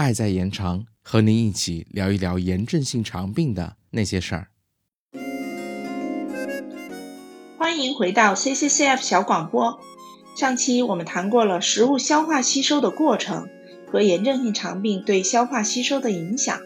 爱在延长，和您一起聊一聊炎症性肠病的那些事儿。欢迎回到 CCCF 小广播。上期我们谈过了食物消化吸收的过程和炎症性肠病对消化吸收的影响。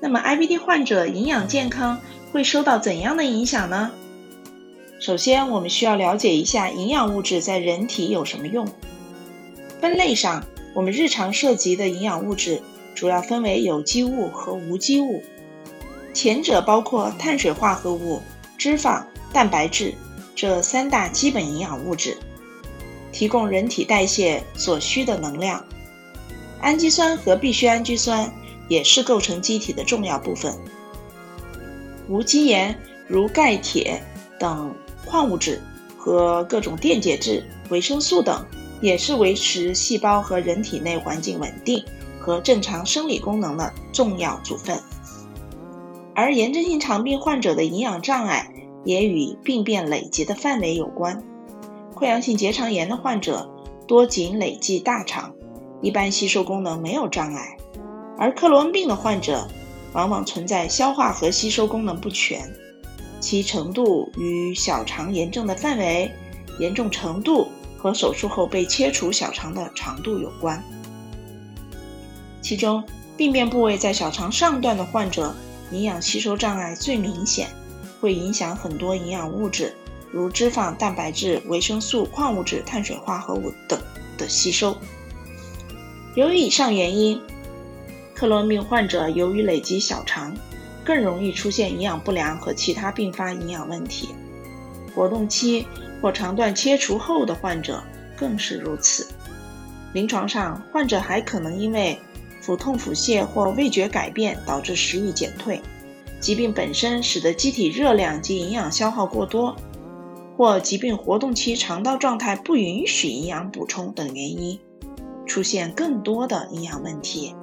那么 IBD 患者营养健康会受到怎样的影响呢？首先，我们需要了解一下营养物质在人体有什么用。分类上，我们日常涉及的营养物质主要分为有机物和无机物。前者包括碳水化合物、脂肪、蛋白质这三大基本营养物质，提供人体代谢所需的能量。氨基酸和必需氨基酸也是构成机体的重要部分。无机盐如钙、铁等矿物质和各种电解质、维生素等。也是维持细胞和人体内环境稳定和正常生理功能的重要组分。而炎症性肠病患者的营养障碍也与病变累积的范围有关。溃疡性结肠炎的患者多仅累积大肠，一般吸收功能没有障碍；而克罗恩病的患者往往存在消化和吸收功能不全，其程度与小肠炎症的范围、严重程度。和手术后被切除小肠的长度有关，其中病变部位在小肠上段的患者，营养吸收障碍最明显，会影响很多营养物质，如脂肪、蛋白质、维生素、矿物质、碳水化合物等的吸收。由于以上原因，克罗病患者由于累积小肠，更容易出现营养不良和其他并发营养问题。活动期。或肠段切除后的患者更是如此。临床上，患者还可能因为腹痛、腹泻或味觉改变导致食欲减退，疾病本身使得机体热量及营养消耗过多，或疾病活动期肠道状态不允许营养补充等原因，出现更多的营养问题。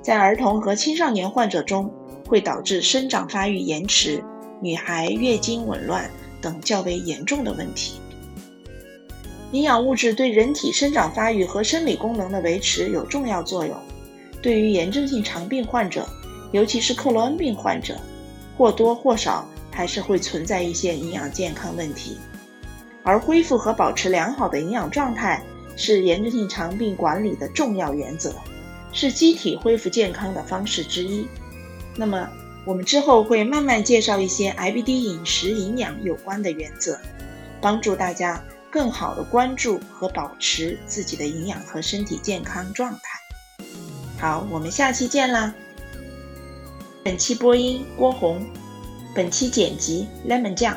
在儿童和青少年患者中，会导致生长发育延迟、女孩月经紊乱。等较为严重的问题。营养物质对人体生长发育和生理功能的维持有重要作用。对于炎症性肠病患者，尤其是克罗恩病患者，或多或少还是会存在一些营养健康问题。而恢复和保持良好的营养状态是炎症性肠病管理的重要原则，是机体恢复健康的方式之一。那么，我们之后会慢慢介绍一些 IBD 饮食营养有关的原则，帮助大家更好的关注和保持自己的营养和身体健康状态。好，我们下期见啦！本期播音郭红，本期剪辑 Lemon 酱。